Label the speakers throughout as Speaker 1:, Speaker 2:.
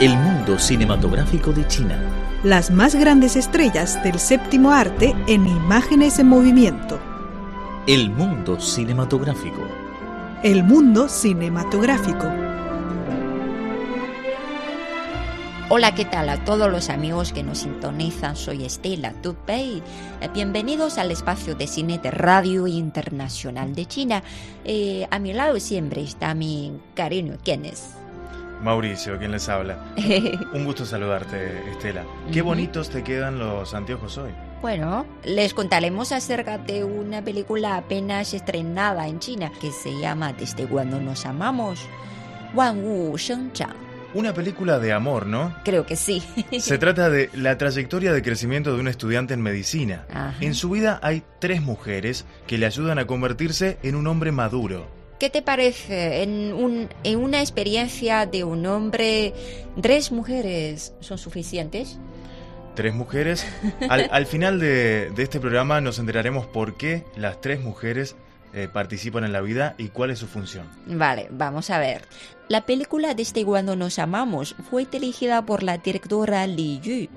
Speaker 1: El mundo cinematográfico de China.
Speaker 2: Las más grandes estrellas del séptimo arte en imágenes en movimiento.
Speaker 1: El mundo cinematográfico.
Speaker 2: El mundo cinematográfico.
Speaker 3: Hola, ¿qué tal a todos los amigos que nos sintonizan? Soy Estela Tupei. Eh, Bienvenidos al espacio de cine de Radio Internacional de China. Eh, a mi lado siempre está mi cariño. ¿Quién es?
Speaker 4: Mauricio, quien les habla. Un gusto saludarte, Estela. Qué bonitos te quedan los anteojos hoy.
Speaker 3: Bueno, les contaremos acerca de una película apenas estrenada en China que se llama Desde cuando nos amamos. Wan Wu Sheng Zhang.
Speaker 4: Una película de amor, ¿no?
Speaker 3: Creo que sí.
Speaker 4: Se trata de la trayectoria de crecimiento de un estudiante en medicina.
Speaker 3: Ajá.
Speaker 4: En su vida hay tres mujeres que le ayudan a convertirse en un hombre maduro.
Speaker 3: ¿Qué te parece en, un, en una experiencia de un hombre, tres mujeres son suficientes?
Speaker 4: Tres mujeres. Al, al final de, de este programa nos enteraremos por qué las tres mujeres eh, participan en la vida y cuál es su función.
Speaker 3: Vale, vamos a ver. La película Desde cuando nos amamos fue dirigida por la directora Li Yu.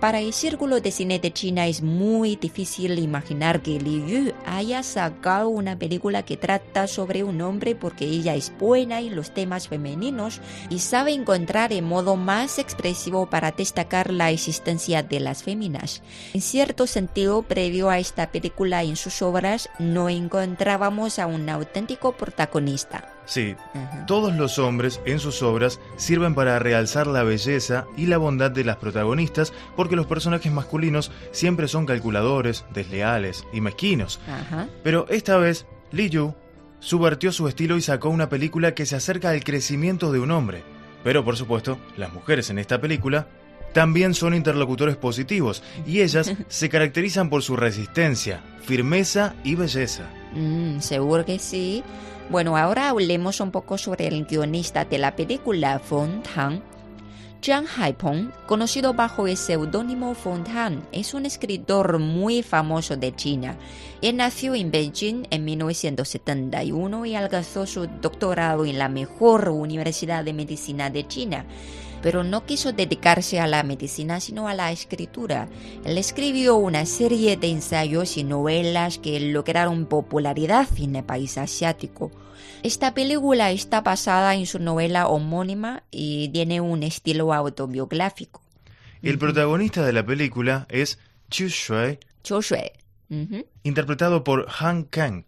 Speaker 3: Para el círculo de cine de China es muy difícil imaginar que Li Yu haya sacado una película que trata sobre un hombre porque ella es buena en los temas femeninos y sabe encontrar el modo más expresivo para destacar la existencia de las féminas. En cierto sentido, previo a esta película en sus obras, no encontrábamos a un auténtico protagonista.
Speaker 4: Sí. Todos los hombres en sus obras sirven para realzar la belleza y la bondad de las protagonistas porque los personajes masculinos siempre son calculadores, desleales y mezquinos. Pero esta vez, Li Yu subvertió su estilo y sacó una película que se acerca al crecimiento de un hombre. Pero por supuesto, las mujeres en esta película también son interlocutores positivos y ellas se caracterizan por su resistencia, firmeza y belleza.
Speaker 3: Mm, seguro que sí. Bueno, ahora hablemos un poco sobre el guionista de la película Fontang. Zhang Haipeng, conocido bajo el seudónimo Fontang, es un escritor muy famoso de China. Él nació en Beijing en 1971 y alcanzó su doctorado en la mejor universidad de medicina de China. Pero no quiso dedicarse a la medicina sino a la escritura. Él escribió una serie de ensayos y novelas que lograron popularidad en el país asiático. Esta película está basada en su novela homónima y tiene un estilo autobiográfico.
Speaker 4: El protagonista de la película es Chu Shui, interpretado por Han Kang,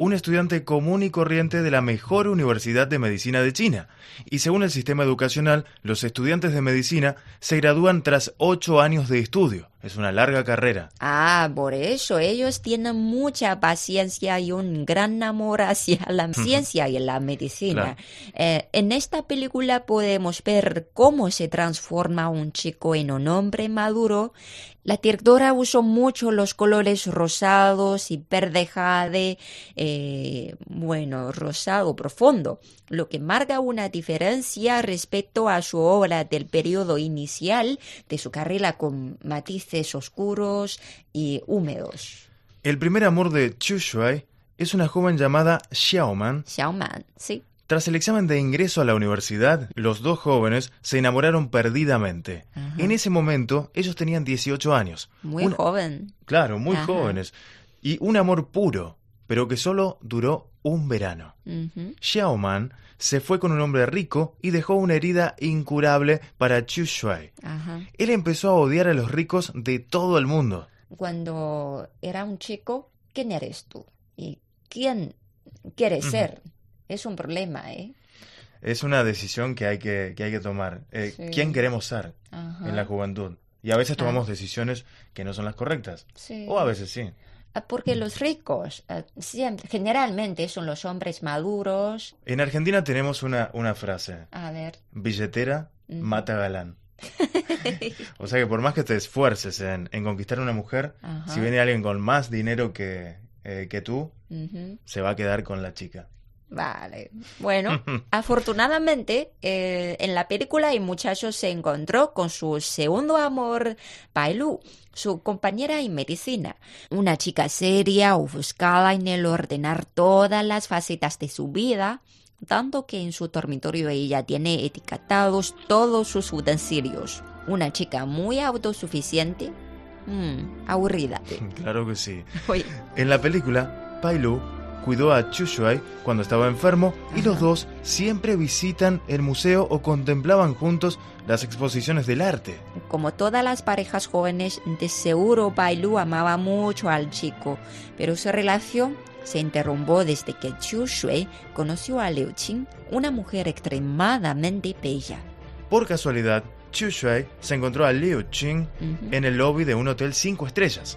Speaker 4: Un estudiante común y corriente de la mejor universidad de medicina de China. Y según el sistema educacional, los estudiantes de medicina se gradúan tras ocho años de estudio. Es una larga carrera.
Speaker 3: Ah, por eso ellos tienen mucha paciencia y un gran amor hacia la ciencia y la medicina.
Speaker 4: Claro.
Speaker 3: Eh, en esta película podemos ver cómo se transforma un chico en un hombre maduro. La directora usó mucho los colores rosados y verde jade, eh, bueno, rosado profundo, lo que marca una diferencia respecto a su obra del periodo inicial de su carrera con matices oscuros y húmedos.
Speaker 4: El primer amor de Chu Shui es una joven llamada Xiaoman.
Speaker 3: Xiaoman, sí.
Speaker 4: Tras el examen de ingreso a la universidad, los dos jóvenes se enamoraron perdidamente.
Speaker 3: Ajá.
Speaker 4: En ese momento, ellos tenían 18 años.
Speaker 3: Muy joven.
Speaker 4: Claro, muy
Speaker 3: Ajá.
Speaker 4: jóvenes. Y un amor puro, pero que solo duró un verano. Xiaoman se fue con un hombre rico y dejó una herida incurable para Chu Shui.
Speaker 3: Ajá.
Speaker 4: Él empezó a odiar a los ricos de todo el mundo.
Speaker 3: Cuando era un chico, ¿quién eres tú? ¿Y quién quieres ser? Es un problema, ¿eh?
Speaker 4: Es una decisión que hay que, que, hay que tomar. Eh,
Speaker 3: Sí.
Speaker 4: ¿Quién queremos ser
Speaker 3: Ajá.
Speaker 4: en la juventud? Y a veces
Speaker 3: Ah.
Speaker 4: tomamos decisiones que no son las correctas.
Speaker 3: Sí.
Speaker 4: O a veces sí.
Speaker 3: Ah, Porque los ricos eh, siempre, generalmente son los hombres maduros.
Speaker 4: En Argentina tenemos una, una frase.
Speaker 3: A ver.
Speaker 4: Billetera
Speaker 3: Ujú.
Speaker 4: mata galán. O sea que por más que te esfuerces en, en conquistar a una mujer,
Speaker 3: Ajá.
Speaker 4: si viene alguien con más dinero que, eh, que tú,
Speaker 3: Ujú.
Speaker 4: se va a quedar con la chica.
Speaker 3: Vale. Bueno, afortunadamente, eh, en la película el muchacho se encontró con su segundo amor, Bailu, su compañera en medicina. Una chica seria, ofuscada en el ordenar todas las facetas de su vida. tanto que en su dormitorio ella tiene etiquetados todos sus utensilios. Una chica muy autosuficiente. Mm, aburrida.
Speaker 4: Claro que sí.
Speaker 3: Oye,
Speaker 4: En la película, Pai Lu cuidó a Chu Shui cuando estaba enfermo y los dos siempre visitan el museo o contemplaban juntos las exposiciones del arte.
Speaker 3: Como todas las parejas jóvenes, de seguro Bailu amaba mucho al chico, pero su relación se interrumpió desde que Chu Shui conoció a Liu Qing, una mujer extremadamente bella.
Speaker 4: Por casualidad, Chu Shui se encontró a Liu Qing en el lobby de un hotel 5 estrellas.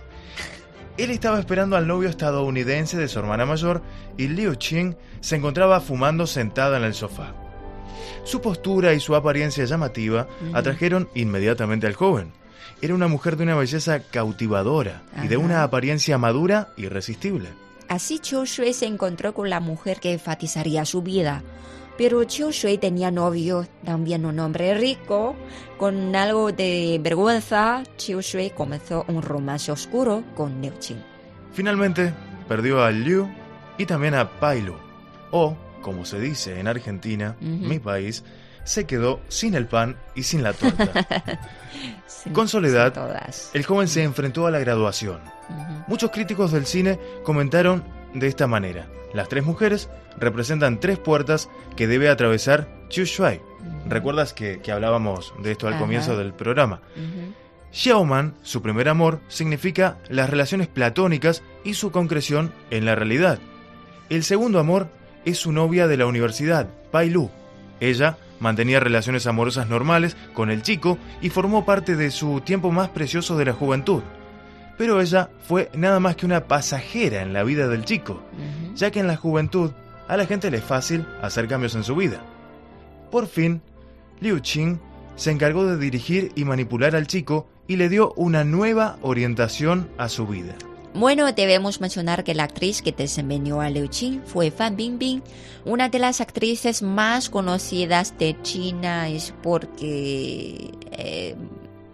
Speaker 4: Él estaba esperando al novio estadounidense de su hermana mayor y Liu Qing se encontraba fumando sentada en el sofá. Su postura y su apariencia llamativa atrajeron inmediatamente al joven. Era una mujer de una belleza cautivadora y de una apariencia madura irresistible.
Speaker 3: Así Chu Shui se encontró con la mujer que enfatizaría su vida. Pero Chu Shui tenía novio, también un hombre rico. Con algo de vergüenza, Chu Shui comenzó un romance oscuro con Liu Qing.
Speaker 4: Finalmente, perdió a Liu y también a Pailu. O, como se dice en Argentina, mi país, se quedó sin el pan y sin la torta. Con soledad. El joven se enfrentó a la graduación. Muchos críticos del cine comentaron de esta manera. Las tres mujeres representan tres puertas que debe atravesar Chu Shui.
Speaker 3: Ujú.
Speaker 4: ¿Recuerdas que, que hablábamos de esto al
Speaker 3: Ajá.
Speaker 4: comienzo del programa?
Speaker 3: Ujú.
Speaker 4: Xiaoman, su primer amor, significa las relaciones platónicas y su concreción en la realidad. El segundo amor es su novia de la universidad, Pai Lu. Ella mantenía relaciones amorosas normales con el chico y formó parte de su tiempo más precioso de la juventud. Pero ella fue nada más que una pasajera en la vida del chico, ya que en la juventud a la gente le es fácil hacer cambios en su vida. Por fin, Liu Qing se encargó de dirigir y manipular al chico y le dio una nueva orientación a su vida.
Speaker 3: Bueno, debemos mencionar que la actriz que desempeñó a Liu Qing fue Fan Bingbing, una de las actrices más conocidas de China, es porque, eh,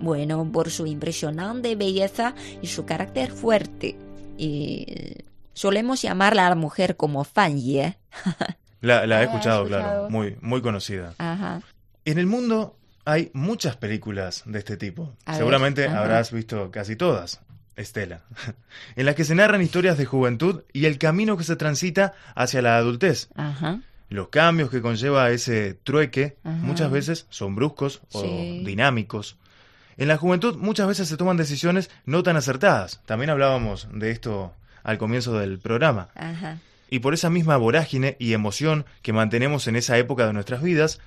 Speaker 3: bueno, por su impresionante belleza y su carácter fuerte. Y eh, solemos llamarla a la mujer como Fan Ye.
Speaker 4: La, la he
Speaker 3: Ah,
Speaker 4: escuchado,
Speaker 3: ¿has
Speaker 4: claro,
Speaker 3: escuchado?
Speaker 4: muy, muy conocida.
Speaker 3: Ajá.
Speaker 4: En el mundo hay muchas películas de este tipo.
Speaker 3: A
Speaker 4: Seguramente habrás visto casi todas, Estela, en las que se narran historias de juventud y el camino que se transita hacia la adultez.
Speaker 3: Ajá.
Speaker 4: Los cambios que conlleva ese trueque
Speaker 3: Ajá.
Speaker 4: muchas veces son bruscos o
Speaker 3: Sí.
Speaker 4: dinámicos. En la juventud muchas veces se toman decisiones no tan acertadas. También hablábamos de esto al comienzo del programa.
Speaker 3: Ajá.
Speaker 4: Y por esa misma vorágine y emoción que mantenemos en esa época de nuestras vidas,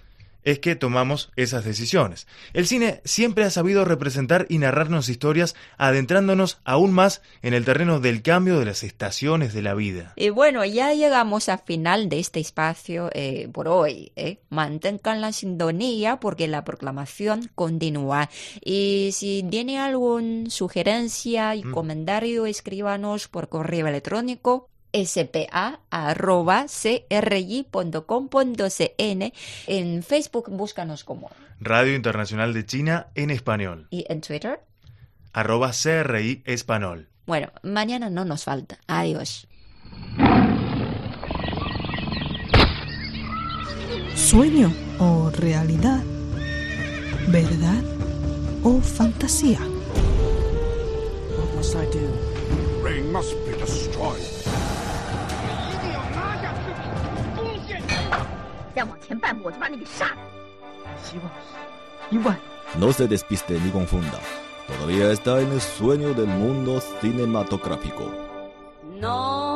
Speaker 4: es que tomamos esas decisiones. El cine siempre ha sabido representar y narrarnos historias adentrándonos aún más en el terreno del cambio de las estaciones de la vida.
Speaker 3: Y bueno, ya llegamos al final de este espacio eh, por hoy. ¿eh? Mantengan la sintonía porque la proclamación continúa. Y si tiene alguna sugerencia y
Speaker 4: Mm.
Speaker 3: comentario, escríbanos por correo electrónico spa.cri.com.cn En Facebook búscanos como
Speaker 4: Radio Internacional de China en español.
Speaker 3: y en Twitter.
Speaker 4: Arroba CRI Español.
Speaker 3: Bueno, mañana no nos falta. Adiós.
Speaker 2: ¿Sueño o realidad? ¿Verdad o fantasía?
Speaker 5: What must I do?
Speaker 6: Ring must be destroyed.
Speaker 7: 再往前半步，我就把你给杀了。
Speaker 5: 希望，一万。
Speaker 8: No se despiste ni confunda. Todavía está en el sueño del mundo cinematográfico.
Speaker 7: Non,